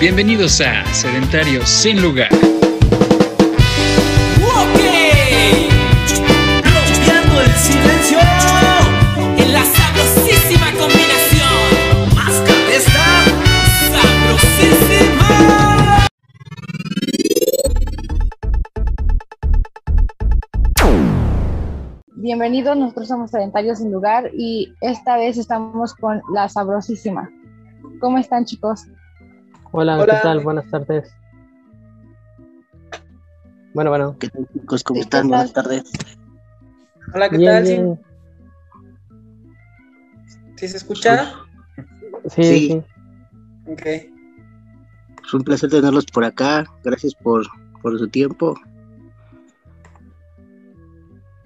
Bienvenidos a Sedentarios sin lugar. En la sabrosísima combinación. Más esta sabrosísima. Bienvenidos, nosotros somos Sedentarios sin lugar y esta vez estamos con la sabrosísima. ¿Cómo están chicos? Hola, Hola. ¿qué tal? Buenas tardes. Bueno, bueno. ¿Qué tal chicos? ¿Cómo están? ¿qué Buenas tardes. Hola, ¿qué Bien, tal? ¿Sí, bien. sí se escucha? Sí, Sí. sí. Ok. Es un placer tenerlos por acá. Gracias por, por su tiempo.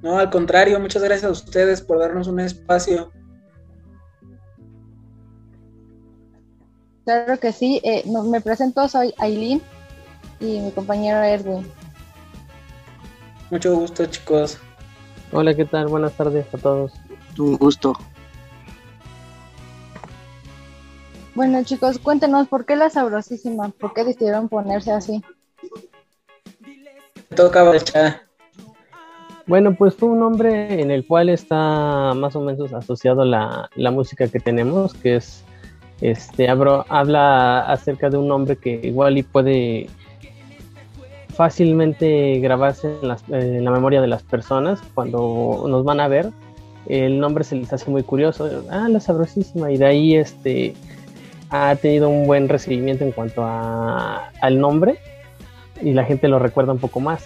No, al contrario, muchas gracias a ustedes por darnos un espacio. Claro que sí, eh, me presento, soy Aileen y mi compañero Edwin. Mucho gusto, chicos. Hola, ¿qué tal? Buenas tardes a todos. Un gusto. Bueno chicos, cuéntenos, ¿por qué la sabrosísima? ¿Por qué decidieron ponerse así? Me toca Bacha. Bueno, pues fue un nombre en el cual está más o menos asociado la, la música que tenemos, que es, este, abro- habla acerca de un nombre que igual y puede fácilmente grabarse en, las- en la memoria de las personas cuando nos van a ver. El nombre se les hace muy curioso, ah, la sabrosísima, y de ahí este ha tenido un buen recibimiento en cuanto a, al nombre y la gente lo recuerda un poco más.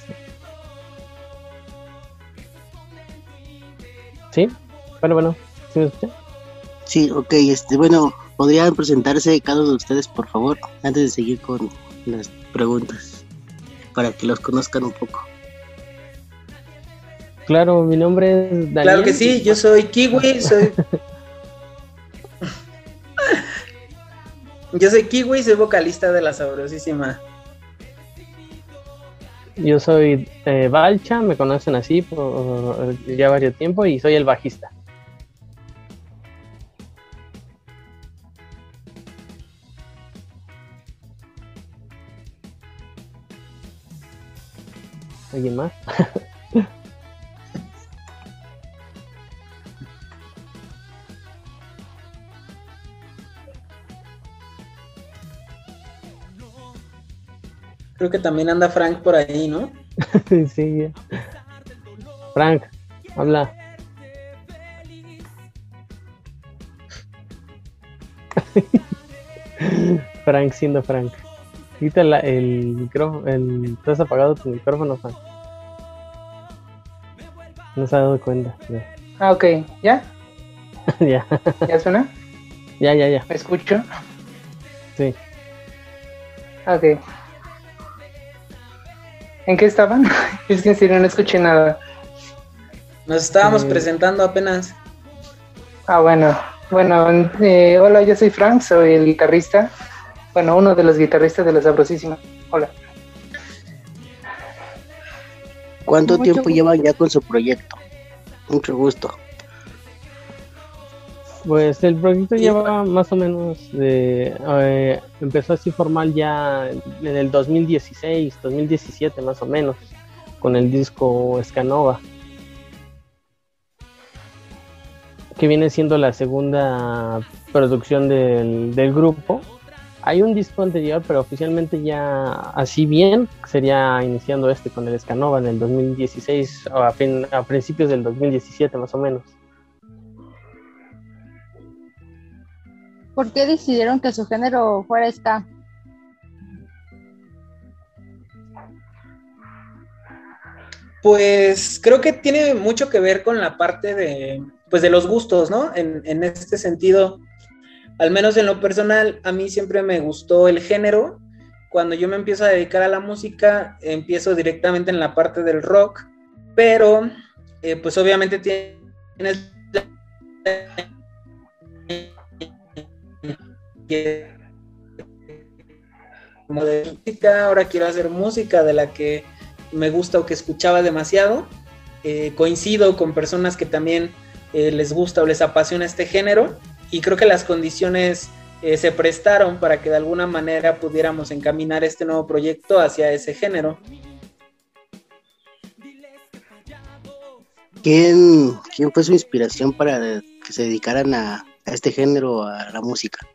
¿Sí? Bueno, bueno, ¿sí me escuchan? Sí, ok. Este, bueno, ¿podrían presentarse cada uno de ustedes, por favor? Antes de seguir con las preguntas. Para que los conozcan un poco. Claro, mi nombre es Daniel. Claro que sí, yo soy Kiwi, soy. yo soy Kiwi, soy vocalista de la Sabrosísima. Yo soy eh, Balcha, me conocen así por ya varios tiempo y soy el bajista. ¿Alguien más? Creo que también anda Frank por ahí, ¿no? sí. Frank, habla. Frank siendo Frank. Quita la- el micrófono, el, ¿te has apagado tu micrófono, Frank? No se ha dado cuenta. Ya, Ah, ok. ¿Ya? ya, ¿Ya suena? ya, ya, ya. ¿Me escucho? Sí. Ah, Ok. ¿En qué estaban? es que en serio no escuché nada. Nos estábamos Eh. presentando apenas. Ah, bueno. Bueno, eh, hola, yo soy Frank, soy el guitarrista. Bueno, uno de los guitarristas de La Sabrosísima. Hola. ¿Cuánto Mucho tiempo gusto. llevan ya con su proyecto? Mucho gusto. Pues el proyecto lleva más o menos de eh, empezó así formal ya en el 2016, 2017 más o menos, con el disco Scanova. Que viene siendo la segunda producción del, del grupo. Hay un disco anterior, pero oficialmente ya así bien sería iniciando este con el Scanova en el 2016 o a, fin- a principios del 2017 más o menos. ¿Por qué decidieron que su género fuera ska? Pues creo que tiene mucho que ver con la parte de, pues de los gustos, ¿no? En, en este sentido, al menos en lo personal, a mí siempre me gustó el género. Cuando yo me empiezo a dedicar a la música, empiezo directamente en la parte del rock, pero eh, pues obviamente tienes de música, ahora quiero hacer música de la que me gusta o que escuchaba demasiado. Eh, coincido con personas que también eh, les gusta o les apasiona este género y creo que las condiciones eh, se prestaron para que de alguna manera pudiéramos encaminar este nuevo proyecto hacia ese género. ¿Quién, quién fue su inspiración para que se dedicaran a, a este género, a la música?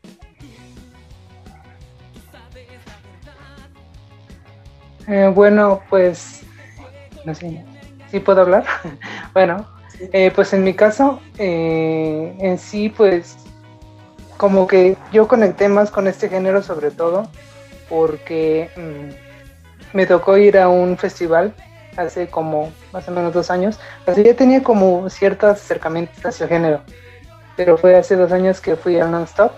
Eh, bueno, pues, no sé, ¿sí puedo hablar? bueno, eh, pues en mi caso, eh, en sí, pues, como que yo conecté más con este género sobre todo porque mm, me tocó ir a un festival hace como más o menos dos años, así ya tenía como ciertos acercamientos hacia el género, pero fue hace dos años que fui al Non-Stop,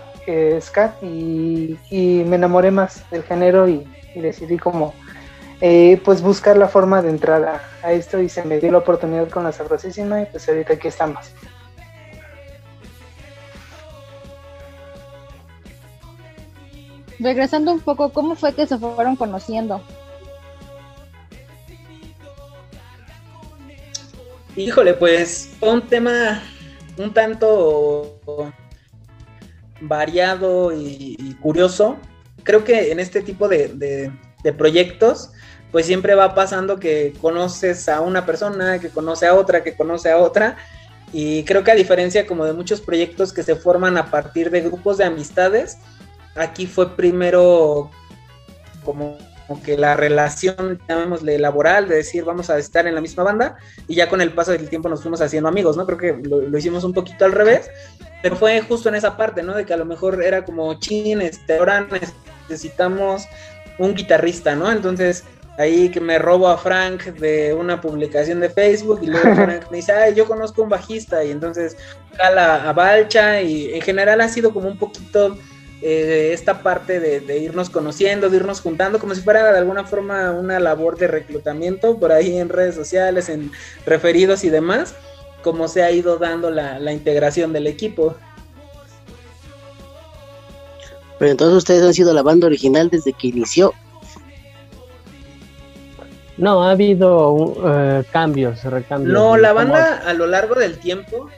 y, y me enamoré más del género y, y decidí como eh, pues buscar la forma de entrar a, a, esto y se me dio la oportunidad con la sabrosísima y pues ahorita aquí estamos. Regresando un poco, ¿cómo fue que se fueron conociendo? Híjole, pues fue un tema un tanto variado y, y curioso. Creo que en este tipo de, de, de proyectos, pues siempre va pasando que conoces a una persona, que conoce a otra, que conoce a otra. Y creo que a diferencia como de muchos proyectos que se forman a partir de grupos de amistades, aquí fue primero como, que la relación, llamémosle laboral, de decir vamos a estar en la misma banda y ya con el paso del tiempo nos fuimos haciendo amigos, ¿no? Creo que lo, lo hicimos un poquito al revés, pero fue justo en esa parte, ¿no? De que a lo mejor era como, chin, este, ahora necesitamos un guitarrista, ¿no? Entonces ahí que me robo a Frank de una publicación de Facebook y luego Frank me dice, ay, yo conozco un bajista y entonces jala a Balcha y en general ha sido como un poquito eh, esta parte de, irnos conociendo, de irnos juntando, como si fuera de alguna forma una labor de reclutamiento por ahí en redes sociales, en referidos y demás, como se ha ido dando la, la integración del equipo. Pero entonces ustedes han sido la banda original desde que inició. No, ha habido uh, cambios, recambios. No, la banda a lo largo del tiempo.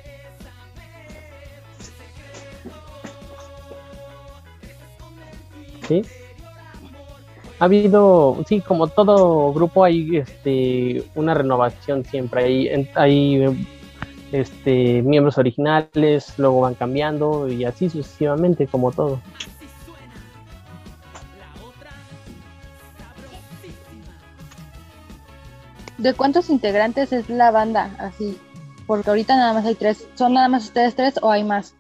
Sí. Ha habido, sí, como todo grupo hay este una renovación siempre. Hay, hay este miembros originales, luego van cambiando y así sucesivamente como todo. ¿De cuántos integrantes es la banda? Así, porque ahorita nada más hay tres. ¿Son nada más ustedes tres o hay más?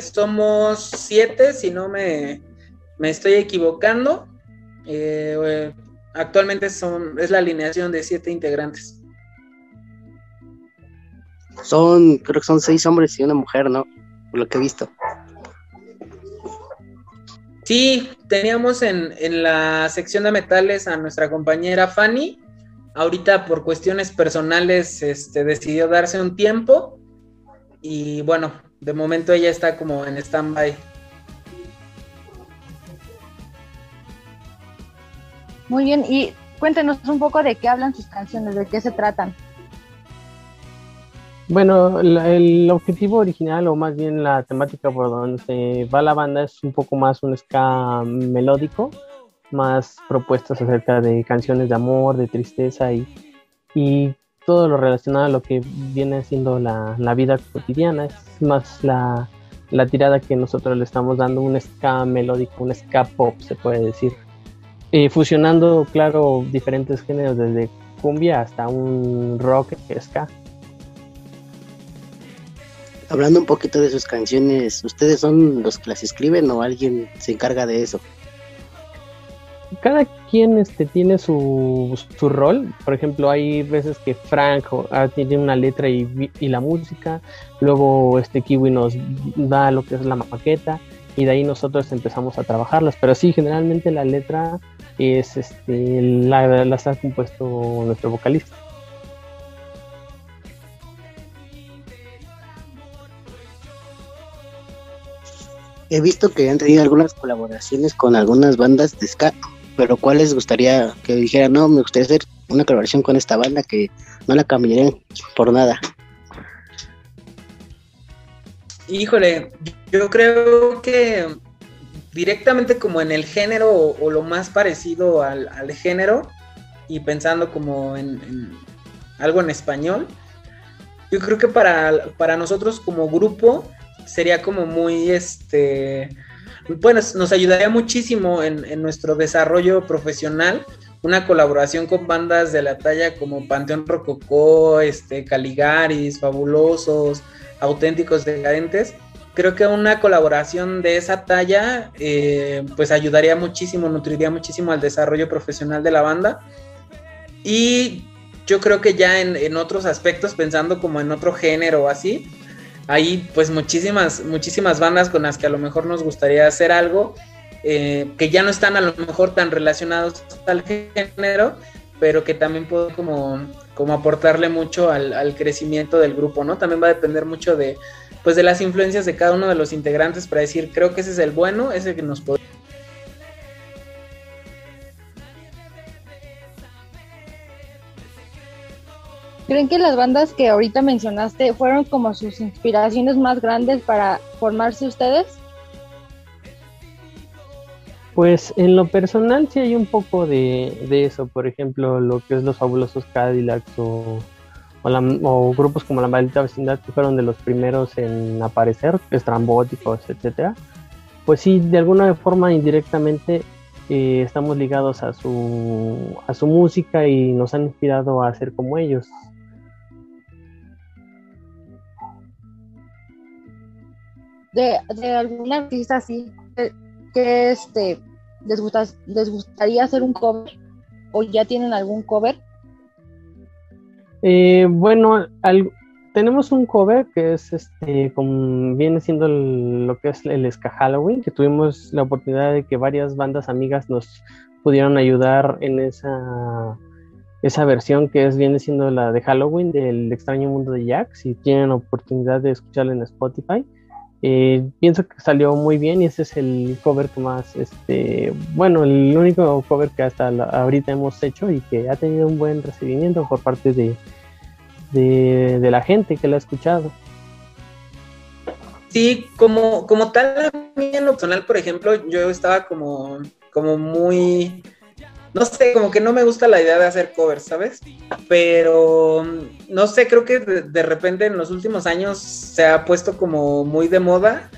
Somos siete, si no me, me estoy equivocando. Eh, actualmente son, es la alineación de siete integrantes. Son, creo que son seis hombres y una mujer, ¿no? Por lo que he visto. Sí, teníamos en, en, la sección de metales a nuestra compañera Fanny. Ahorita por cuestiones personales este, decidió darse un tiempo. Y bueno, de momento ella está como en stand-by. Muy bien, y cuéntenos un poco de qué hablan sus canciones, de qué se tratan. Bueno, el objetivo original, o más bien la temática por donde va la banda, es un poco más un ska melódico, más propuestas acerca de canciones de amor, de tristeza y, y todo lo relacionado a lo que viene siendo la, la vida cotidiana. Es más la, la, tirada que nosotros le estamos dando, un ska melódico, un ska pop, se puede decir. Fusionando, claro, diferentes géneros, desde cumbia hasta un rock ska hablando un poquito de sus canciones, ¿ustedes son los que las escriben o alguien se encarga de eso? Cada quien este, tiene su, su rol. Por ejemplo, hay veces que Frank ah, tiene una letra y, y, la música. Luego este Kiwi nos da lo que es la maqueta. Y de ahí nosotros empezamos a trabajarlas. Pero sí, generalmente la letra es este, la, las ha compuesto nuestro vocalista. He visto que han tenido algunas colaboraciones con algunas bandas de ska, pero ¿cuál les gustaría que dijeran, no, me gustaría hacer una colaboración con esta banda que no la cambiarían por nada. Híjole, yo creo que directamente como en el género o, lo más parecido al, género y pensando como en, algo en español, yo creo que para, para nosotros como grupo sería como muy, este, bueno, nos ayudaría muchísimo en, nuestro desarrollo profesional una colaboración con bandas de la talla como Panteón Rococó, este, Caligaris, Fabulosos, Auténticos Decadentes. Creo que una colaboración de esa talla eh, pues ayudaría muchísimo, nutriría muchísimo al desarrollo profesional de la banda. Y yo creo que ya en, en otros aspectos, pensando como en otro género o así, hay pues muchísimas, muchísimas bandas con las que a lo mejor nos gustaría hacer algo, eh, que ya no están a lo mejor tan relacionados al género, pero que también puedo como, como aportarle mucho al, al, crecimiento del grupo, ¿no? También va a depender mucho de, pues de las influencias de cada uno de los integrantes para decir, creo que ese es el bueno, ese que nos puede... ¿Creen que las bandas que ahorita mencionaste fueron como sus inspiraciones más grandes para formarse ustedes? Pues en lo personal sí hay un poco de, eso, por ejemplo, lo que es los fabulosos Cadillacs o, o, grupos como la maldita vecindad que fueron de los primeros en aparecer, estrambóticos, etcétera. Pues sí, de alguna forma indirectamente eh, estamos ligados a su, a su música y nos han inspirado a ser como ellos. De, de algún artista así que, este les gusta, les gustaría hacer un cover o ya tienen algún cover. Eh, bueno tenemos un cover que es este como viene siendo lo que es el ska Halloween que tuvimos la oportunidad de que varias bandas amigas nos pudieron ayudar en esa esa versión que es viene siendo la de Halloween del extraño mundo de Jack si tienen oportunidad de escucharla en Spotify eh, pienso que salió muy bien y ese es el cover que más, este, bueno, el único cover que hasta ahorita hemos hecho y que ha tenido un buen recibimiento por parte de, de, la gente que lo ha escuchado. Sí, como, como tal, a mí en lo por ejemplo, yo estaba como, como muy no sé, como que no me gusta la idea de hacer covers, ¿sabes? Pero no sé, creo que de, repente en los últimos años se ha puesto como muy de moda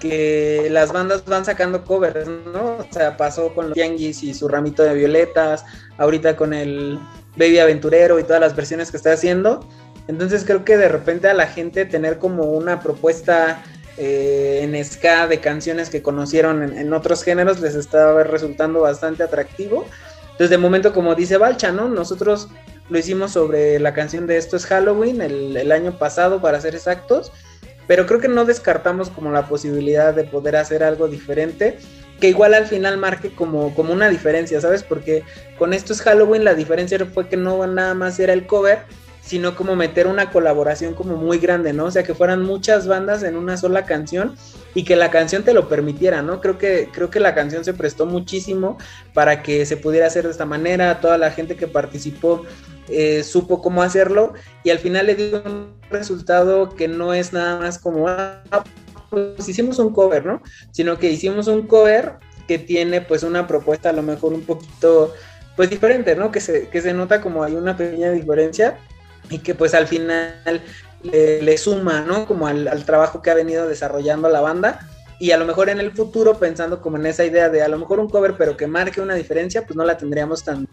que las bandas van sacando covers, ¿no? O sea, pasó con los Tianguis y su ramito de violetas, ahorita con el Baby Aventurero y todas las versiones que está haciendo. Entonces creo que de repente a la gente tener como una propuesta eh, en ska de canciones que conocieron en, otros géneros les estaba resultando bastante atractivo. Entonces, de momento, como dice Balcha, ¿no? Nosotros lo hicimos sobre la canción de Esto es Halloween el, año pasado, para ser exactos, pero creo que no descartamos como la posibilidad de poder hacer algo diferente, que igual al final marque como, como una diferencia, ¿sabes? Porque con Esto es Halloween la diferencia fue que no nada más era el cover, sino como meter una colaboración como muy grande, ¿no? O sea, que fueran muchas bandas en una sola canción y que la canción te lo permitiera, ¿no? Creo que, creo que la canción se prestó muchísimo para que se pudiera hacer de esta manera, toda la gente que participó eh, supo cómo hacerlo y al final le dio un resultado que no es nada más como, ah, pues hicimos un cover, ¿no? Sino que hicimos un cover que tiene pues una propuesta a lo mejor un poquito pues diferente, ¿no? Que se, que se nota como hay una pequeña diferencia y que pues al final le, suma, ¿no? Como al, trabajo que ha venido desarrollando la banda y a lo mejor en el futuro pensando como en esa idea de a lo mejor un cover pero que marque una diferencia, pues no la tendríamos tan...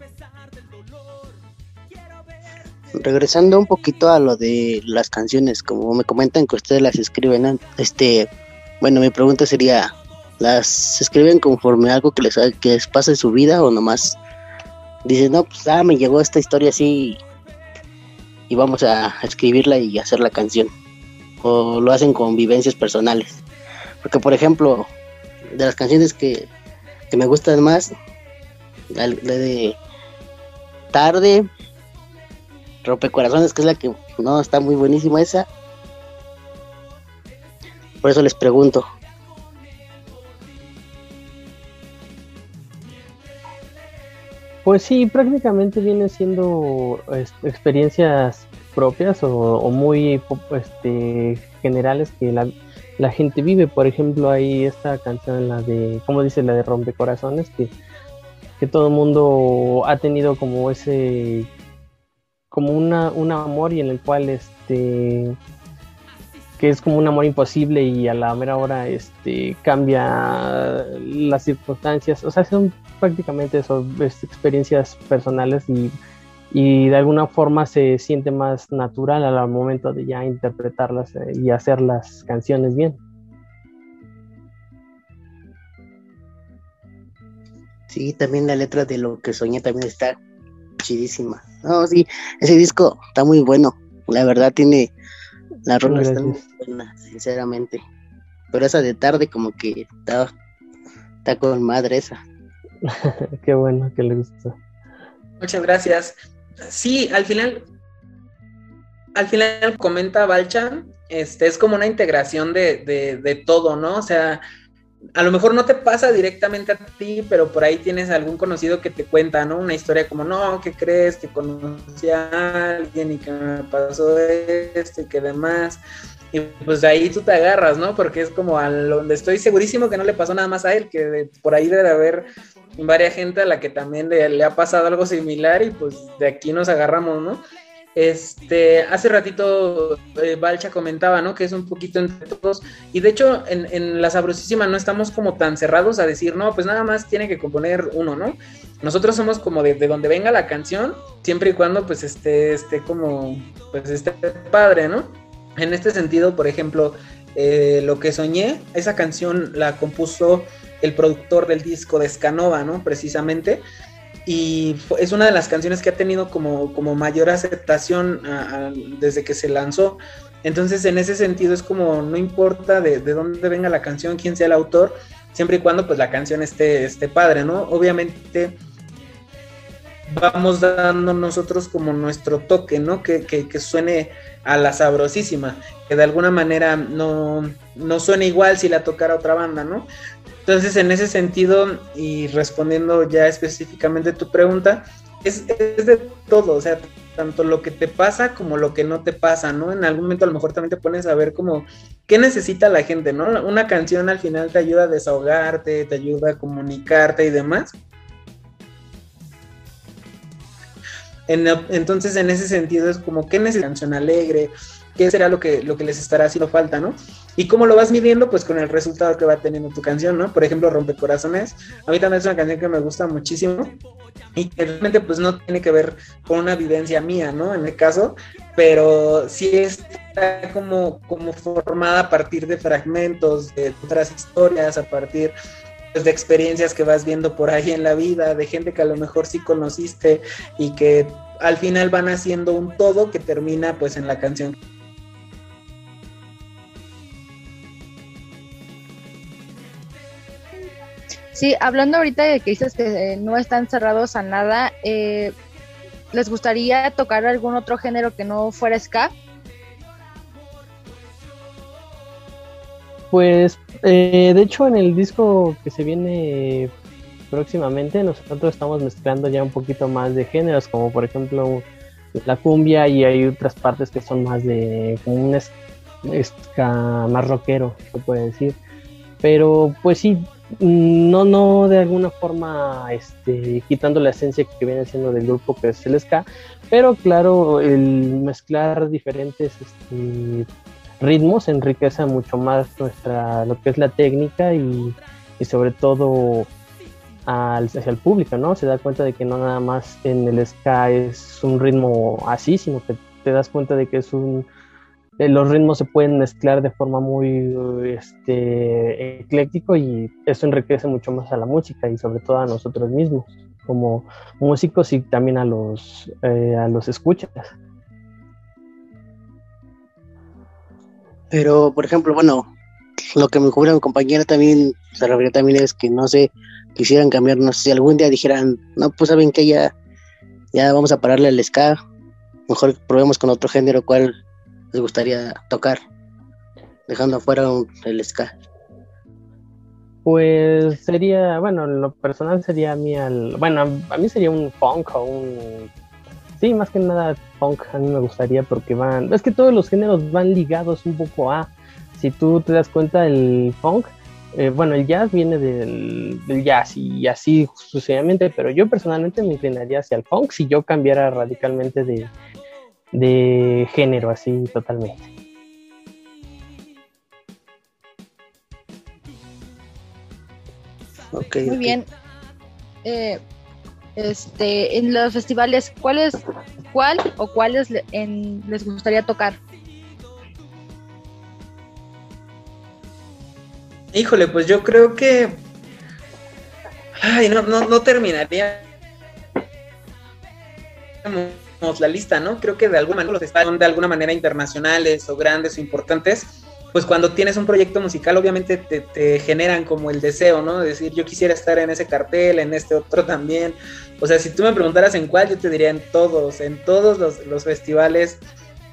Regresando un poquito a lo de las canciones, como me comentan que ustedes las escriben, este, bueno, mi pregunta sería, ¿las escriben conforme algo que les, que pasa en su vida o nomás dicen, no, pues ah, me llegó esta historia así y vamos a escribirla y hacer la canción. O lo hacen con vivencias personales. Porque, por ejemplo, de las canciones que, que me gustan más, la, de Tarde, Rompecorazones, que es la que no está muy buenísima esa. Por eso les pregunto. Pues sí, prácticamente vienen siendo experiencias propias o, muy este, generales que la, gente vive. Por ejemplo, hay esta canción, la de, ¿cómo dice? La de Rompecorazones, que, que todo el mundo ha tenido como ese, como una, un amor y en el cual este que es como un amor imposible y a la mera hora este cambia las circunstancias. O sea, son prácticamente eso, experiencias personales y, de alguna forma se siente más natural al momento de ya interpretarlas eh, y hacer las canciones bien. Sí, también la letra de lo que soñé también está chidísima. No, sí, ese disco está muy bueno. La verdad tiene la rola está muy buena, sinceramente. Pero esa de tarde como que está, está con madre esa. Qué bueno que le gustó. Muchas gracias. Sí, al final, al final comenta Balchan, este es como una integración de, de, de todo, ¿no? O sea, a lo mejor no te pasa directamente a ti, pero por ahí tienes algún conocido que te cuenta, ¿no? Una historia como, no, ¿qué crees? Que conocí a alguien y que me pasó esto y que demás. Y pues ahí tú te agarras, ¿no? Porque es como a donde estoy segurísimo que no le pasó nada más a él, que por ahí debe haber varias gente a la que también le, ha pasado algo similar y pues de aquí nos agarramos, ¿no? Este, hace ratito eh, Balcha comentaba, ¿no? Que es un poquito entre todos. Y de hecho, en, La Sabrosísima no estamos como tan cerrados a decir, no, pues nada más tiene que componer uno, ¿no? Nosotros somos como de, donde venga la canción, siempre y cuando pues esté, esté como, pues esté padre, ¿no? En este sentido, por ejemplo, eh, Lo que soñé, esa canción la compuso el productor del disco de Scanova, ¿no? Precisamente y es una de las canciones que ha tenido como, como mayor aceptación desde que se lanzó. Entonces, en ese sentido, es como no importa de, de, dónde venga la canción, quién sea el autor, siempre y cuando pues la canción esté, esté padre, ¿no? Obviamente vamos dando nosotros como nuestro toque, ¿no? Que, que, suene a la sabrosísima, que de alguna manera no, no suene igual si la tocara otra banda, ¿no? Entonces, en ese sentido, y respondiendo ya específicamente tu pregunta, es, de todo, o sea, tanto lo que te pasa como lo que no te pasa, ¿no? En algún momento a lo mejor también te pones a ver como qué necesita la gente, ¿no? Una canción al final te ayuda a desahogarte, te ayuda a comunicarte y demás. Entonces, en ese sentido es como, ¿qué necesita canción alegre? qué será lo que, lo que les estará haciendo falta, ¿no? Y cómo lo vas midiendo, pues con el resultado que va teniendo tu canción, ¿no? Por ejemplo, Rompecorazones, a mí también es una canción que me gusta muchísimo y que realmente pues no tiene que ver con una vivencia mía, ¿no? En el caso, pero sí está como, como formada a partir de fragmentos, de otras historias, a partir de experiencias que vas viendo por ahí en la vida, de gente que a lo mejor sí conociste y que al final van haciendo un todo que termina pues en la canción Sí, hablando ahorita de que dices que eh, no están cerrados a nada, eh, ¿les gustaría tocar algún otro género que no fuera ska? Pues, eh, de hecho, en el disco que se viene próximamente, nosotros estamos mezclando ya un poquito más de géneros, como por ejemplo la cumbia, y hay otras partes que son más de como un ska más rockero, se puede decir. Pero, pues sí, no, no de alguna forma este, quitando la esencia que viene siendo del grupo que es el ska, pero claro, el mezclar diferentes este, ritmos enriquece mucho más nuestra, lo que es la técnica y, sobre todo al, hacia el público, ¿no? Se da cuenta de que no nada más en el ska es un ritmo así, sino que te das cuenta de que es un eh, los ritmos se pueden mezclar de forma muy este, ecléctico y eso enriquece mucho más a la música y sobre todo a nosotros mismos como músicos y también a los, eh, a los escuchas. Pero, por ejemplo, bueno, lo que me cubre mi compañera también se refiere también es que no sé, quisieran cambiar, no sé si algún día dijeran, no, pues saben que ya, ya vamos a pararle al ska, mejor probemos con otro género, ¿cuál les gustaría tocar, dejando afuera el ska? Pues sería, bueno, lo personal sería a mí, al, bueno, a mí sería un funk o un... Sí, más que nada funk a mí me gustaría porque van, es que todos los géneros van ligados un poco a, si tú te das cuenta, el funk, eh, bueno, el jazz viene del, del, jazz y así sucesivamente, pero yo personalmente me inclinaría hacia el funk si yo cambiara radicalmente de, de género, así totalmente. Okay, Muy bien. Eh, este, en los festivales, ¿cuál es, cuál o cuáles les gustaría tocar? Híjole, pues yo creo que. Ay, no, no, no terminaría la lista, ¿no? Creo que de alguna manera los festivales son de alguna manera internacionales o grandes o importantes, pues cuando tienes un proyecto musical obviamente te, generan como el deseo, ¿no? De decir, yo quisiera estar en ese cartel, en este otro también. O sea, si tú me preguntaras en cuál, yo te diría en todos, en todos los, festivales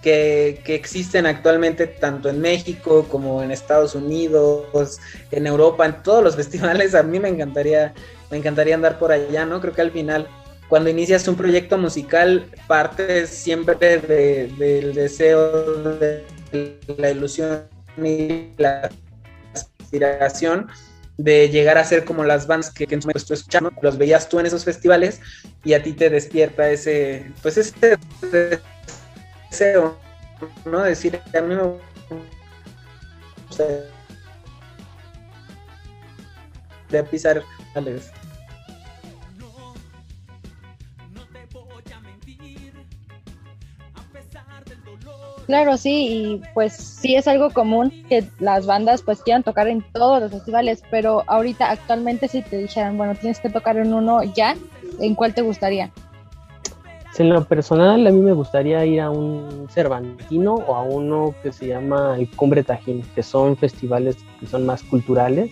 que, que, existen actualmente, tanto en México como en Estados Unidos, en Europa, en todos los festivales, a mí me encantaría, me encantaría andar por allá, ¿no? Creo que al final cuando inicias un proyecto musical, partes siempre del deseo, de la ilusión y la aspiración de llegar a ser como las bandas que, en su momento escuchando, los veías tú en esos festivales y a ti te despierta ese, pues ese deseo, ¿no? Decir, a mí me gusta de pisar, Claro, sí, y pues sí es algo común que las bandas pues quieran tocar en todos los festivales, pero ahorita actualmente si te dijeran, bueno, tienes que tocar en uno ya, ¿en cuál te gustaría? En lo personal, a mí me gustaría ir a un Cervantino o a uno que se llama el Cumbre Tajín, que son festivales que son más culturales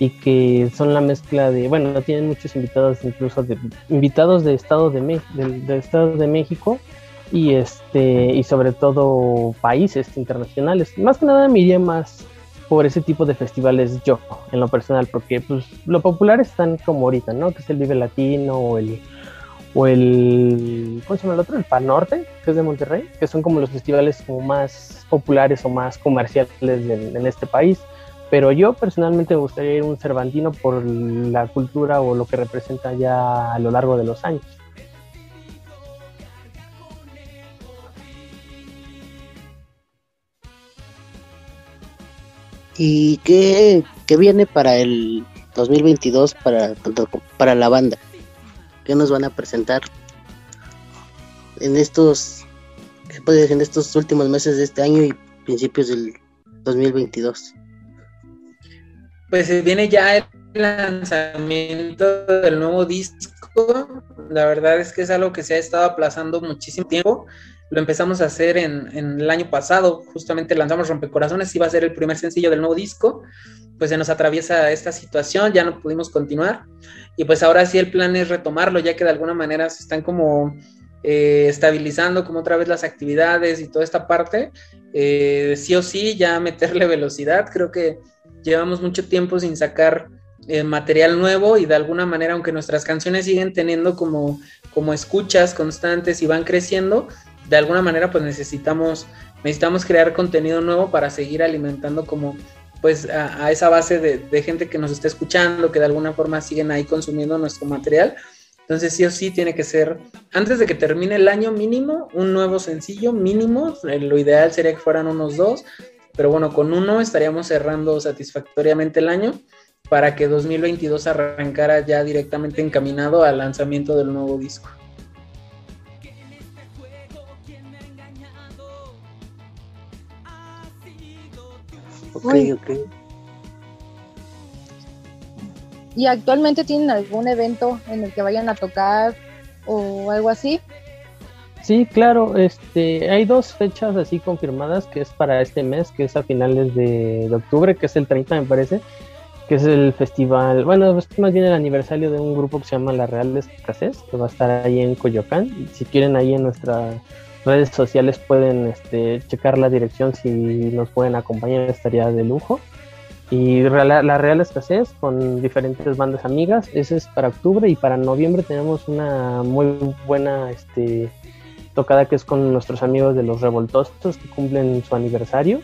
y que son la mezcla de, bueno, tienen muchos invitados, incluso de invitados de Estado de, de Estado de México y este y sobre todo países internacionales. Más que nada me iría más por ese tipo de festivales yo, en lo personal, porque pues lo popular están como ahorita, ¿no? Que es el Vive Latino o el o el ¿cómo se llama el otro? El Pan Norte, que es de Monterrey, que son como los festivales como más populares o más comerciales en este país. Pero yo personalmente me gustaría ir a un Cervantino por la cultura o lo que representa ya a lo largo de los años. ¿Y qué, viene para el 2022 para, para la banda? ¿Qué nos van a presentar en estos, en estos últimos meses de este año y principios del 2022? Pues viene ya el lanzamiento del nuevo disco. La verdad es que es algo que se ha estado aplazando muchísimo tiempo lo empezamos a hacer en, el año pasado, justamente lanzamos Rompecorazones, iba a ser el primer sencillo del nuevo disco, pues se nos atraviesa esta situación, ya no pudimos continuar, y pues ahora sí el plan es retomarlo, ya que de alguna manera se están como eh, estabilizando como otra vez las actividades y toda esta parte, eh, sí o sí ya meterle velocidad, creo que llevamos mucho tiempo sin sacar eh, material nuevo y de alguna manera, aunque nuestras canciones siguen teniendo como, como escuchas constantes y van creciendo, de alguna manera pues necesitamos, necesitamos crear contenido nuevo para seguir alimentando como pues a, esa base de, gente que nos está escuchando, que de alguna forma siguen ahí consumiendo nuestro material. Entonces sí o sí tiene que ser, antes de que termine el año mínimo, un nuevo sencillo mínimo, eh, lo ideal sería que fueran unos dos, pero bueno, con uno estaríamos cerrando satisfactoriamente el año para que 2022 arrancara ya directamente encaminado al lanzamiento del nuevo disco. Ok, ok. ¿Y actualmente tienen algún evento en el que vayan a tocar o algo así? Sí, claro, este, hay dos fechas así confirmadas que es para este mes, que es a finales de, octubre, que es el 30 me parece, que es el festival, bueno, es más bien el aniversario de un grupo que se llama La Real Escasez, que va a estar ahí en Coyoacán. Si quieren ahí en nuestra redes sociales pueden este, checar la dirección si nos pueden acompañar, estaría de lujo. Y la Real Escasez con diferentes bandas amigas, ese es para octubre y para noviembre tenemos una muy buena este, tocada que es con nuestros amigos de los Revoltosos que cumplen su aniversario,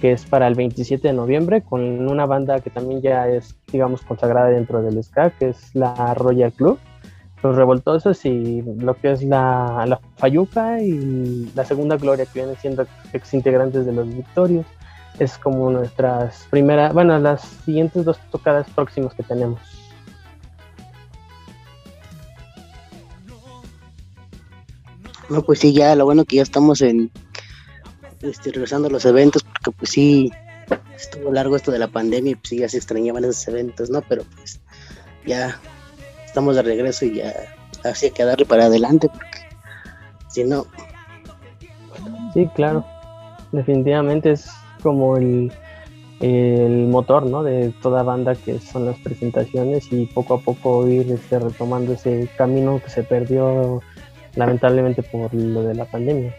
que es para el 27 de noviembre, con una banda que también ya es, digamos, consagrada dentro del ska, que es la Royal Club, los Revoltosos y lo que es la, la Fayuca y la Segunda Gloria, que vienen siendo ex integrantes de los Victorios. Es como nuestras primeras, bueno, las siguientes dos tocadas próximas que tenemos. No, pues sí, ya lo bueno que ya estamos en este, regresando a los eventos, porque pues sí, estuvo largo esto de la pandemia y pues sí, ya se extrañaban esos eventos, ¿no? Pero pues ya estamos de regreso y ya así hay que darle para adelante, porque si no... Sí, claro, definitivamente es como el, el motor ¿no? de toda banda que son las presentaciones y poco a poco ir este, retomando ese camino que se perdió lamentablemente por lo de la pandemia.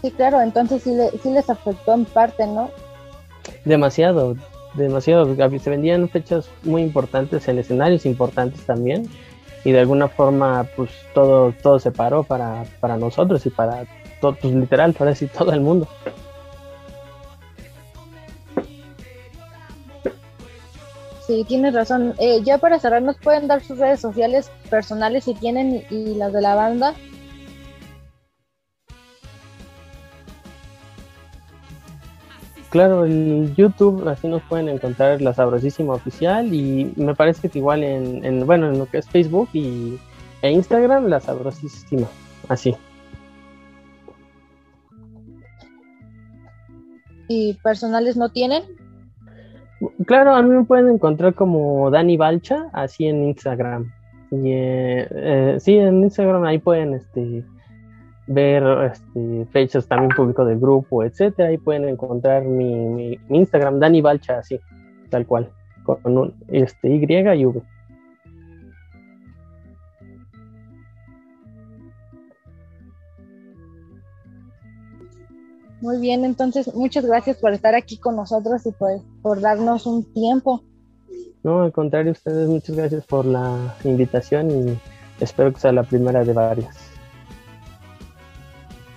Sí, claro, entonces sí, sí les afectó en parte, ¿no? Demasiado, demasiado. Se vendían fechas muy importantes en escenarios importantes también y de alguna forma pues todo, todo se paró para, para nosotros y para todo, pues literal, para decir todo el mundo. Sí, tienes razón. Eh, ya para cerrar, ¿nos pueden dar sus redes sociales personales si tienen y, las de la banda? Claro, en YouTube así nos pueden encontrar la Sabrosísima Oficial y me parece que igual en, bueno, en lo que es Facebook y, e Instagram, la Sabrosísima, así. ¿Y personales no tienen? Claro, a mí me pueden encontrar como Dani Balcha, así en Instagram. Y, eh, eh, sí, en Instagram ahí pueden este, ver este, fechas también público del grupo, etcétera. Ahí pueden encontrar mi, mi, Instagram, Dani Balcha, así, tal cual, con un este, Y y V. Muy bien, entonces muchas gracias por estar aquí con nosotros y por, por darnos un tiempo. No, al contrario, ustedes muchas gracias por la invitación y espero que sea la primera de varias.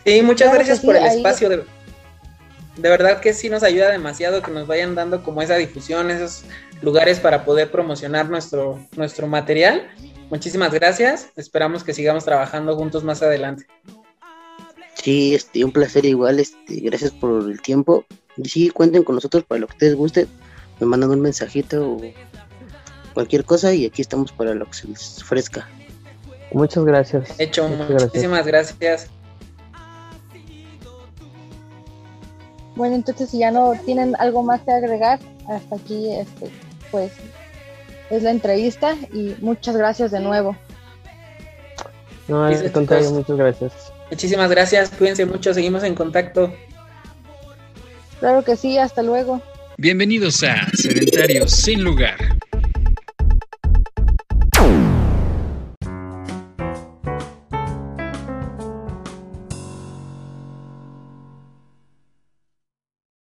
Sí, muchas gracias por el espacio. De, de verdad que sí nos ayuda demasiado que nos vayan dando como esa difusión, esos lugares para poder promocionar nuestro, nuestro material. Muchísimas gracias. Esperamos que sigamos trabajando juntos más adelante. Sí, este, un placer igual, este, gracias por el tiempo. Y sí, cuenten con nosotros para lo que ustedes guste. Me mandan un mensajito o cualquier cosa y aquí estamos para lo que se les ofrezca. Muchas gracias. Hecho, muchísimas gracias. Bueno, entonces si ya no tienen algo más que agregar, hasta aquí este, pues es la entrevista y muchas gracias de nuevo. No, al contrario, muchas gracias. Muchísimas gracias, cuídense mucho, seguimos en contacto. Claro que sí, hasta luego. Bienvenidos a Sedentarios sin lugar.